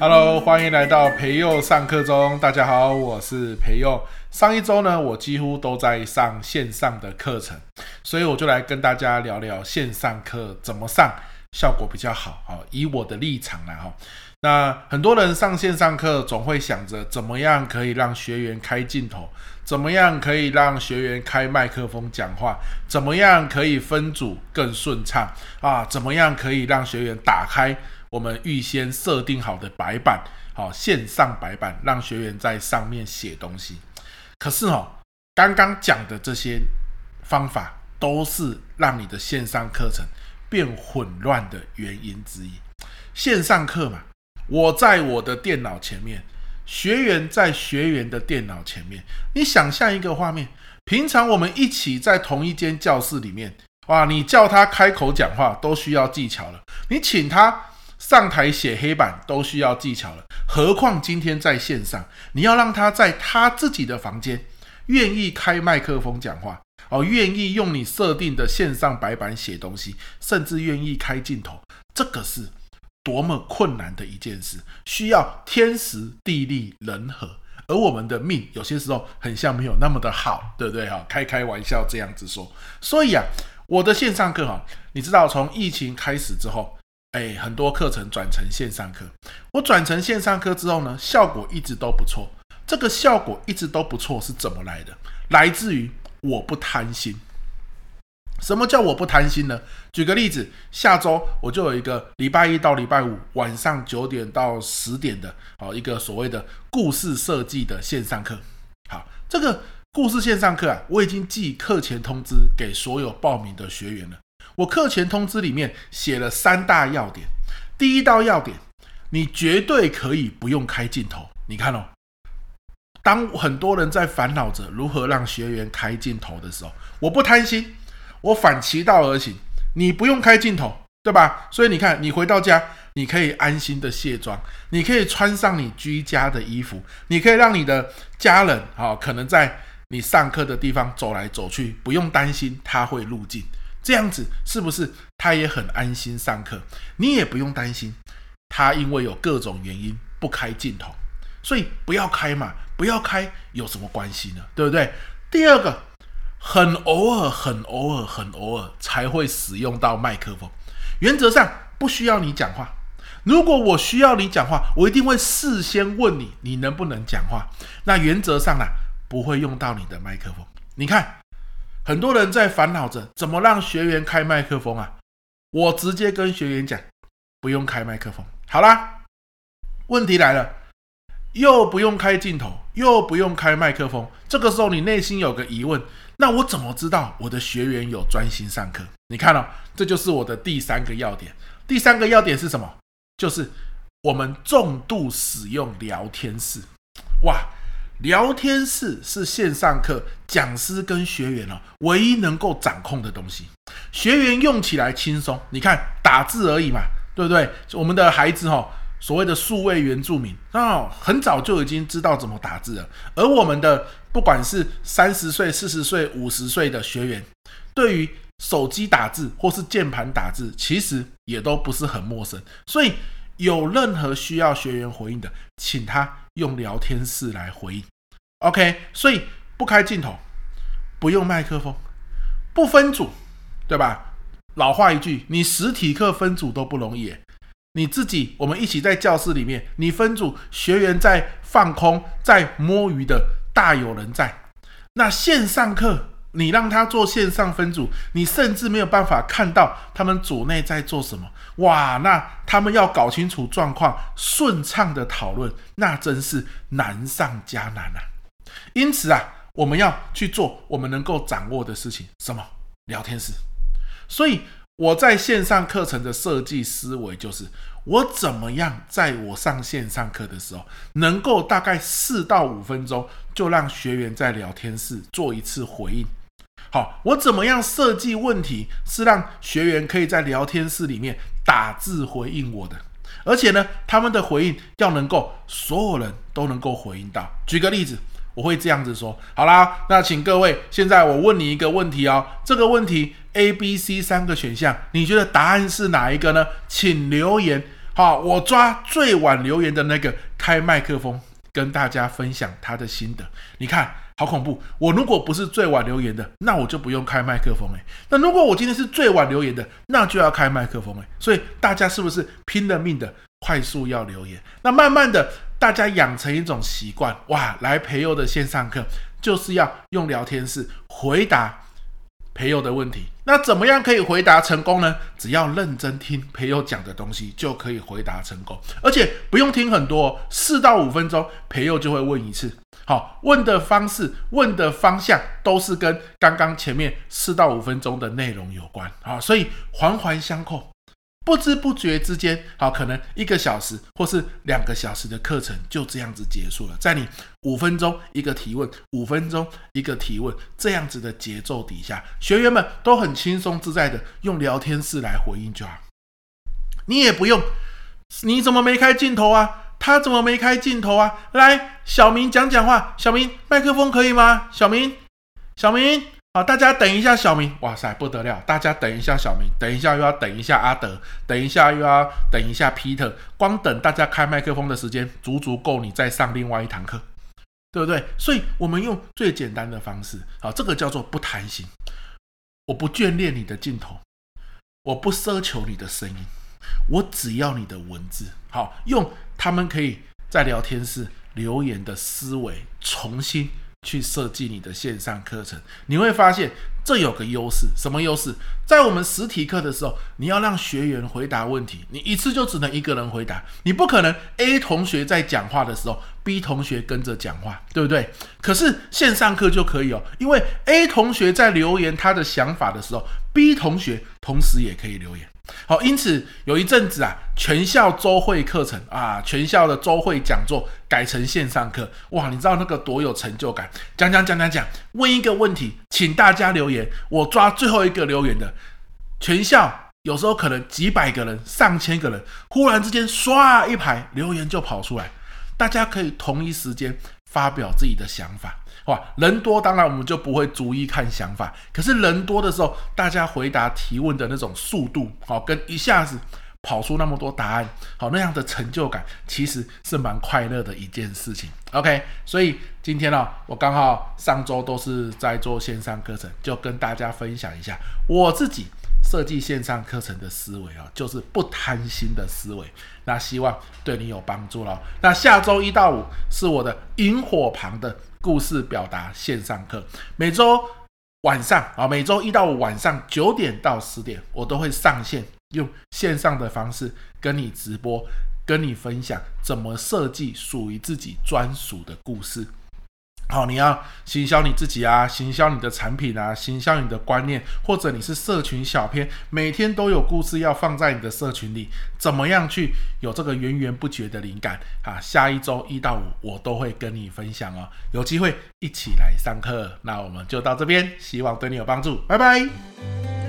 Hello，欢迎来到培佑上课中。大家好，我是培佑。上一周呢，我几乎都在上线上的课程，所以我就来跟大家聊聊线上课怎么上效果比较好。好，以我的立场来哈。那很多人上线上课总会想着怎么样可以让学员开镜头，怎么样可以让学员开麦克风讲话，怎么样可以分组更顺畅啊？怎么样可以让学员打开我们预先设定好的白板，好，线上白板，让学员在上面写东西。可是哦，刚刚讲的这些方法都是让你的线上课程变混乱的原因之一。线上课嘛。我在我的电脑前面，学员在学员的电脑前面。你想象一个画面，平常我们一起在同一间教室里面，哇，你叫他开口讲话都需要技巧了，你请他上台写黑板都需要技巧了，何况今天在线上，你要让他在他自己的房间愿意开麦克风讲话，哦，愿意用你设定的线上白板写东西，甚至愿意开镜头，这个是。多么困难的一件事，需要天时地利人和，而我们的命有些时候很像没有那么的好，对不对哈？开开玩笑这样子说。所以啊，我的线上课哈，你知道从疫情开始之后，哎，很多课程转成线上课。我转成线上课之后呢，效果一直都不错。这个效果一直都不错是怎么来的？来自于我不贪心。什么叫我不贪心呢？举个例子，下周我就有一个礼拜一到礼拜五晚上九点到十点的，好一个所谓的故事设计的线上课。好，这个故事线上课啊，我已经寄课前通知给所有报名的学员了。我课前通知里面写了三大要点。第一道要点，你绝对可以不用开镜头。你看哦，当很多人在烦恼着如何让学员开镜头的时候，我不贪心。我反其道而行，你不用开镜头，对吧？所以你看，你回到家，你可以安心的卸妆，你可以穿上你居家的衣服，你可以让你的家人啊，可能在你上课的地方走来走去，不用担心他会入镜，这样子是不是他也很安心上课？你也不用担心他因为有各种原因不开镜头，所以不要开嘛，不要开有什么关系呢？对不对？第二个。很偶尔，很偶尔，很偶尔才会使用到麦克风。原则上不需要你讲话。如果我需要你讲话，我一定会事先问你，你能不能讲话。那原则上呢，不会用到你的麦克风。你看，很多人在烦恼着怎么让学员开麦克风啊。我直接跟学员讲，不用开麦克风。好啦，问题来了，又不用开镜头，又不用开麦克风。这个时候你内心有个疑问。那我怎么知道我的学员有专心上课？你看哦，这就是我的第三个要点。第三个要点是什么？就是我们重度使用聊天室。哇，聊天室是线上课讲师跟学员哦唯一能够掌控的东西。学员用起来轻松，你看打字而已嘛，对不对？我们的孩子哦。所谓的数位原住民啊，很早就已经知道怎么打字了。而我们的不管是三十岁、四十岁、五十岁的学员，对于手机打字或是键盘打字，其实也都不是很陌生。所以有任何需要学员回应的，请他用聊天室来回应。OK，所以不开镜头，不用麦克风，不分组，对吧？老话一句，你实体课分组都不容易。你自己，我们一起在教室里面，你分组，学员在放空，在摸鱼的大有人在。那线上课，你让他做线上分组，你甚至没有办法看到他们组内在做什么。哇，那他们要搞清楚状况，顺畅的讨论，那真是难上加难啊。因此啊，我们要去做我们能够掌握的事情，什么？聊天室。所以。我在线上课程的设计思维就是，我怎么样在我上线上课的时候，能够大概四到五分钟就让学员在聊天室做一次回应。好，我怎么样设计问题是让学员可以在聊天室里面打字回应我的，而且呢，他们的回应要能够所有人都能够回应到。举个例子。我会这样子说，好啦，那请各位，现在我问你一个问题哦，这个问题 A、B、C 三个选项，你觉得答案是哪一个呢？请留言。好，我抓最晚留言的那个开麦克风，跟大家分享他的心得。你看，好恐怖！我如果不是最晚留言的，那我就不用开麦克风诶。那如果我今天是最晚留言的，那就要开麦克风诶。所以大家是不是拼了命的快速要留言？那慢慢的，大家养成一种习惯，哇，来培优的线上课就是要用聊天室回答。培友的问题，那怎么样可以回答成功呢？只要认真听培友讲的东西，就可以回答成功，而且不用听很多，四到五分钟，培友就会问一次。好，问的方式、问的方向都是跟刚刚前面四到五分钟的内容有关啊，所以环环相扣。不知不觉之间，好，可能一个小时或是两个小时的课程就这样子结束了。在你五分钟一个提问，五分钟一个提问这样子的节奏底下，学员们都很轻松自在的用聊天室来回应就好。你也不用，你怎么没开镜头啊？他怎么没开镜头啊？来，小明讲讲话，小明麦克风可以吗？小明，小明。好，大家等一下，小明，哇塞，不得了！大家等一下，小明，等一下又要等一下阿德，等一下又要等一下 Peter，光等大家开麦克风的时间，足足够你再上另外一堂课，对不对？所以我们用最简单的方式，好，这个叫做不贪心。我不眷恋你的镜头，我不奢求你的声音，我只要你的文字。好，用他们可以在聊天室留言的思维重新。去设计你的线上课程，你会发现这有个优势，什么优势？在我们实体课的时候，你要让学员回答问题，你一次就只能一个人回答，你不可能 A 同学在讲话的时候，B 同学跟着讲话，对不对？可是线上课就可以哦，因为 A 同学在留言他的想法的时候，B 同学同时也可以留言。好，因此有一阵子啊，全校周会课程啊，全校的周会讲座改成线上课，哇，你知道那个多有成就感？讲讲讲讲讲，问一个问题，请大家留言，我抓最后一个留言的，全校有时候可能几百个人、上千个人，忽然之间刷一排留言就跑出来，大家可以同一时间发表自己的想法。哇，人多当然我们就不会逐一看想法，可是人多的时候，大家回答提问的那种速度，好，跟一下子跑出那么多答案，好，那样的成就感其实是蛮快乐的一件事情。OK，所以今天呢、哦，我刚好上周都是在做线上课程，就跟大家分享一下我自己设计线上课程的思维啊，就是不贪心的思维。那希望对你有帮助了。那下周一到五是我的萤火旁的。故事表达线上课，每周晚上啊，每周一到五晚上九点到十点，我都会上线，用线上的方式跟你直播，跟你分享怎么设计属于自己专属的故事。好，你要行销你自己啊，行销你的产品啊，行销你的观念，或者你是社群小编，每天都有故事要放在你的社群里，怎么样去有这个源源不绝的灵感啊？下一周一到五我都会跟你分享哦，有机会一起来上课，那我们就到这边，希望对你有帮助，拜拜。